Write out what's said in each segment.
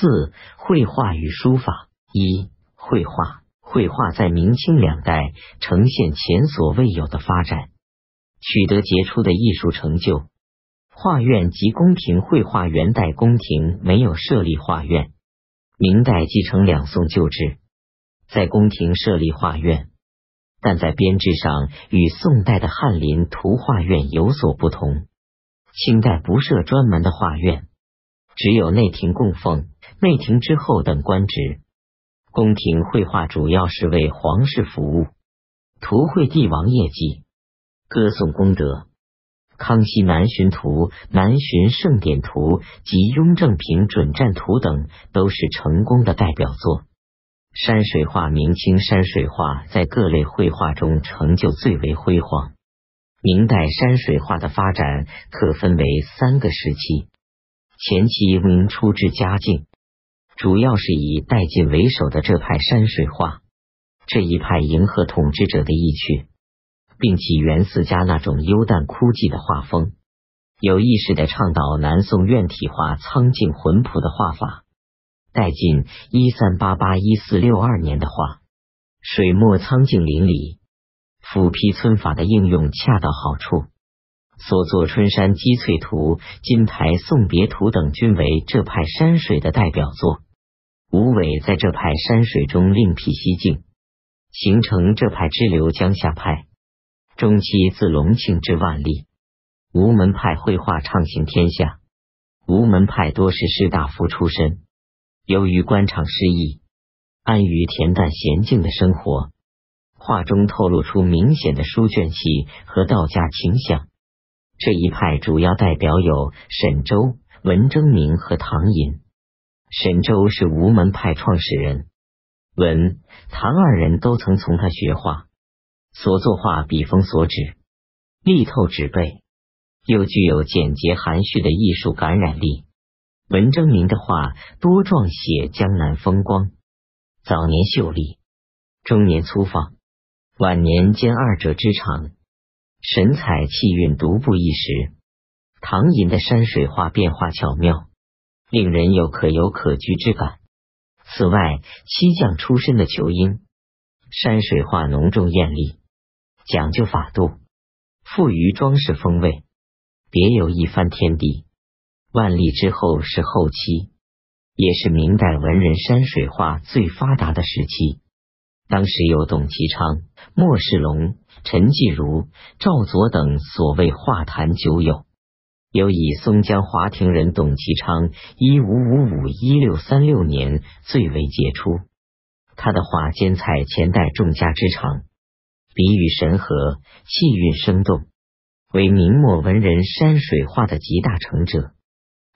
四、绘画与书法。一、绘画。绘画在明清两代呈现前所未有的发展，取得杰出的艺术成就。画院及宫廷绘画，元代宫廷没有设立画院，明代继承两宋旧制，在宫廷设立画院，但在编制上与宋代的翰林图画院有所不同。清代不设专门的画院，只有内廷供奉、内廷之后等官职。宫廷绘画主要是为皇室服务，图绘帝王业绩，歌颂功德。康熙南巡图、南巡盛典图及雍正平准战图等都是成功的代表作。山水画，明清山水画在各类绘画中成就最为辉煌。明代山水画的发展可分为三个时期：前期明初至嘉靖。主要是以戴进为首的这派山水画，这一派迎合统治者的意趣，并起源四家那种幽淡枯寂的画风，有意识的倡导南宋院体画苍劲浑朴的画法。戴进一三八八一四六二年的画，水墨苍劲淋漓，斧劈皴法的应用恰到好处，所作《春山积翠图》《金台送别图》等均为这派山水的代表作。吴伟在这派山水中另辟蹊径，形成这派支流江夏派。中期自隆庆至万历，吴门派绘画畅行天下。吴门派多是士大夫出身，由于官场失意，安于恬淡娴静的生活，画中透露出明显的书卷气和道家倾向。这一派主要代表有沈周、文征明和唐寅。沈周是吴门派创始人，文唐二人都曾从他学画，所作画笔锋所指，力透纸背，又具有简洁含蓄的艺术感染力。文征明的画多状写江南风光，早年秀丽，中年粗放，晚年兼二者之长，神采气韵独步一时。唐寅的山水画变化巧妙。令人有可有可居之感。此外，漆匠出身的裘英，山水画浓重艳丽，讲究法度，富于装饰风味，别有一番天地。万历之后是后期，也是明代文人山水画最发达的时期。当时有董其昌、莫世龙、陈继儒、赵佐等所谓画坛九友。有以松江华亭人董其昌（一五五五一六三六年）最为杰出。他的画兼采前代众家之长，笔语神和，气韵生动，为明末文人山水画的集大成者，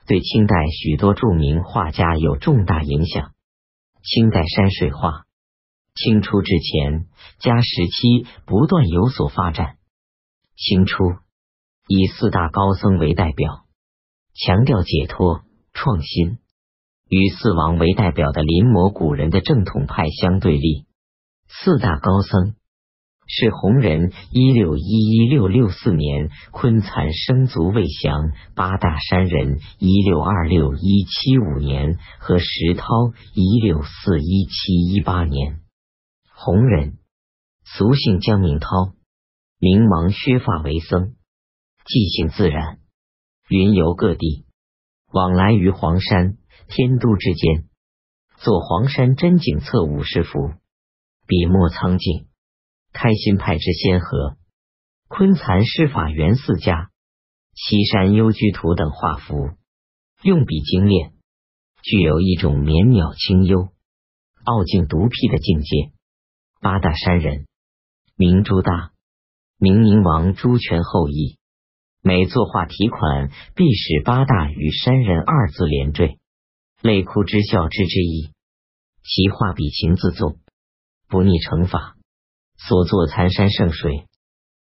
对清代许多著名画家有重大影响。清代山水画，清初之前嘉时期不断有所发展。清初。以四大高僧为代表，强调解脱创新，与四王为代表的临摹古人的正统派相对立。四大高僧是弘仁（一六一一六六四年）昆残生卒未详，八大山人（一六二六一七五年）和石涛（一六四一七一八年）。弘仁俗姓江明涛，明盲削发为僧。记性自然，云游各地，往来于黄山、天都之间，作《黄山真景册》五十幅，笔墨苍劲。开心派之先河，昆蚕师法元四家，《西山幽居图》等画幅，用笔精炼，具有一种绵渺清幽、傲静独辟的境界。八大山人，明朱大，明宁王朱权后裔。每作画题款，必使八大与山人二字连缀，泪哭之笑之之意。其画笔情自纵，不逆成法。所作残山剩水，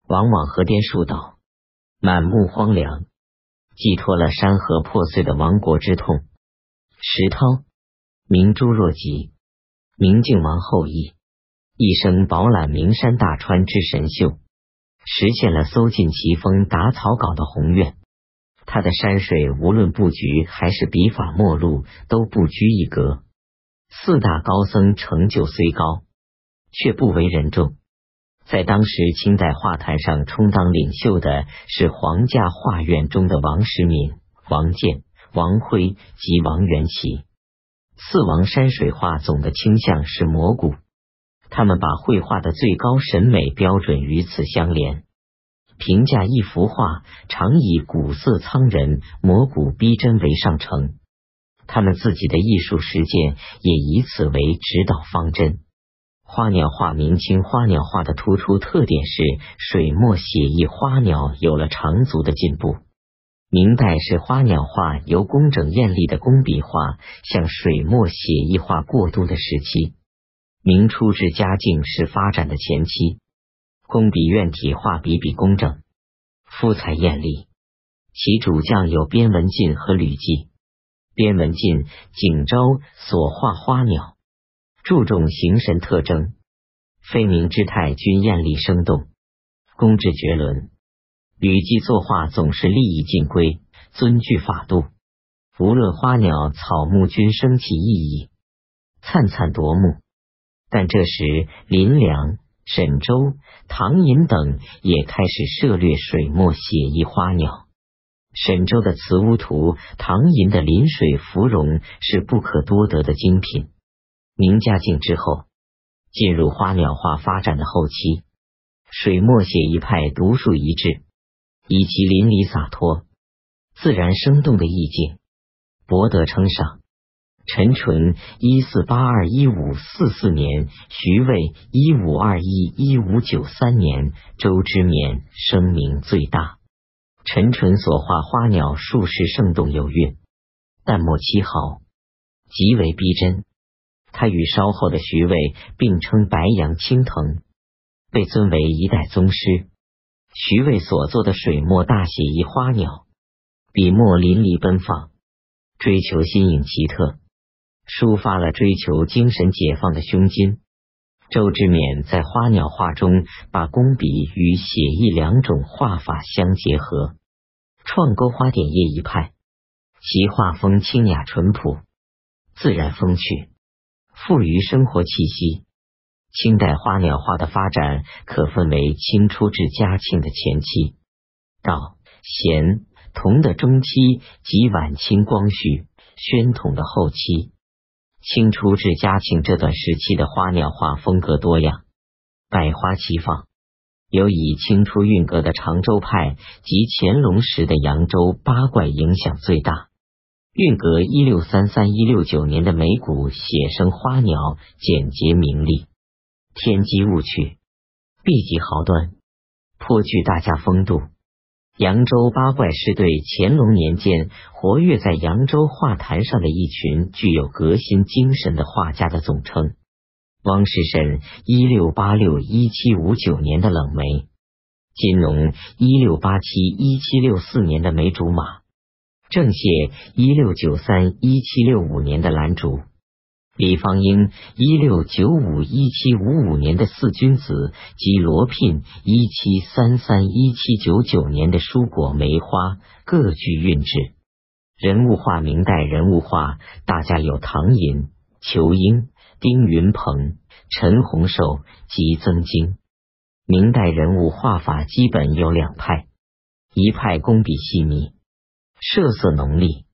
往往河颠树倒，满目荒凉，寄托了山河破碎的亡国之痛。石涛，明朱若吉，明靖王后裔，一生饱览名山大川之神秀。实现了搜尽奇峰、打草稿的宏愿。他的山水无论布局还是笔法墨路，都不拘一格。四大高僧成就虽高，却不为人重。在当时清代画坛上充当领袖的是皇家画院中的王时敏、王建、王辉及王元祁。四王山水画总的倾向是模古，他们把绘画的最高审美标准与此相连。评价一幅画，常以古色苍人、模古逼真为上乘。他们自己的艺术实践也以此为指导方针。花鸟画，明清花鸟画的突出特点是水墨写意花鸟有了长足的进步。明代是花鸟画由工整艳丽的工笔画向水墨写意画过渡的时期。明初至嘉靖是发展的前期，工笔院体画笔笔工整，肤彩艳丽。其主将有边文进和吕骥。边文进、景昭所画花鸟。注重形神特征，飞鸣之态均艳丽生动，工致绝伦。吕骥作画总是立意尽归，遵据法度。无论花鸟草木，均生起意义，灿灿夺目。但这时，林良、沈周、唐寅等也开始涉略水墨写意花鸟。沈周的《慈乌图》，唐寅的《临水芙蓉》是不可多得的精品。明嘉靖之后，进入花鸟画发展的后期，水墨写意派独树一帜，以其淋漓洒脱、自然生动的意境，博得称赏。陈淳（一四八二一五四四年），徐渭（一五二一一五九三年），周之勉声名最大。陈淳所画花鸟，数十生动有韵，淡墨凄毫，极为逼真。他与稍后的徐渭并称白杨青藤，被尊为一代宗师。徐渭所作的水墨大写意花鸟，笔墨淋漓奔放，追求新颖奇特，抒发了追求精神解放的胸襟。周之勉在花鸟画中把工笔与写意两种画法相结合，创勾花点叶一派。其画风清雅淳朴，自然风趣。富于生活气息。清代花鸟画的发展可分为清初至嘉庆的前期，到咸同的中期及晚清光绪、宣统的后期。清初至嘉庆这段时期的花鸟画风格多样，百花齐放，有以清初韵格的常州派及乾隆时的扬州八怪影响最大。韵格一六三三一六九年的眉骨写生花鸟，简洁明丽，天机物趣，笔迹豪端，颇具大家风度。扬州八怪是对乾隆年间活跃在扬州画坛上的一群具有革新精神的画家的总称。汪士审一六八六一七五九年的冷梅，金农一六八七一七六四年的梅竹马。郑燮一六九三一七六五年的兰竹，李方英一六九五一七五五年的四君子及罗聘一七三三一七九九年的蔬果梅花，各具韵致。人物画，明代人物画大家有唐寅、仇英、丁云鹏、陈洪寿及曾经。明代人物画法基本有两派，一派工笔细密。设色浓丽，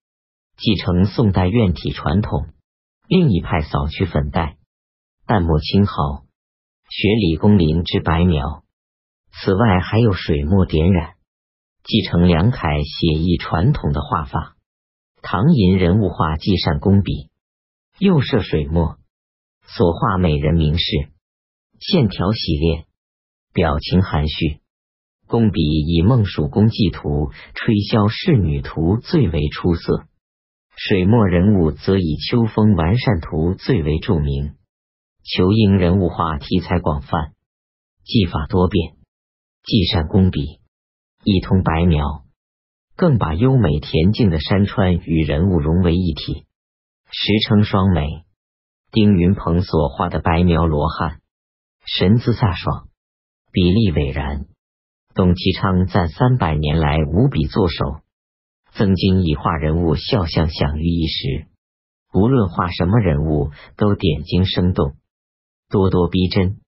继承宋代院体传统；另一派扫去粉黛，淡墨轻毫，学李公麟之白描。此外还有水墨点染，继承梁楷写意传统的画法。唐寅人物画既善工笔，又设水墨，所画美人名士，线条洗练，表情含蓄。工笔以《孟蜀公祭图》《吹箫仕女图》最为出色，水墨人物则以《秋风完善图》最为著名。仇英人物画题材广泛，技法多变，既善工笔，一通白描，更把优美恬静的山川与人物融为一体，实称双美。丁云鹏所画的白描罗汉，神姿飒爽，比例伟然。董其昌赞三百年来无笔作手，曾经以画人物肖像享誉一时，无论画什么人物都点睛生动，咄咄逼真，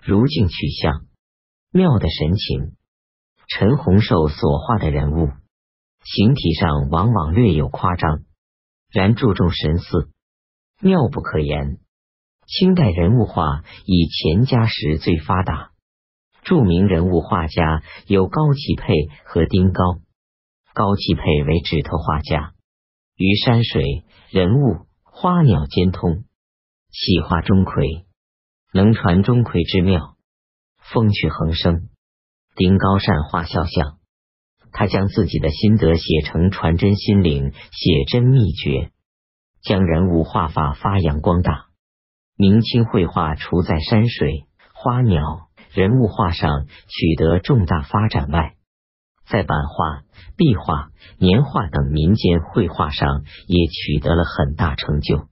如镜取像，妙的神情。陈洪寿所画的人物，形体上往往略有夸张，然注重神似，妙不可言。清代人物画以钱家时最发达，著名人物画家有高启佩和丁高。高启佩为指头画家，于山水、人物、花鸟兼通，细画钟馗，能传钟馗之妙，风趣横生。丁高善画肖像，他将自己的心得写成传真心灵写真秘诀，将人物画法发扬光大。明清绘画除在山水、花鸟、人物画上取得重大发展外，在版画、壁画、年画等民间绘画上也取得了很大成就。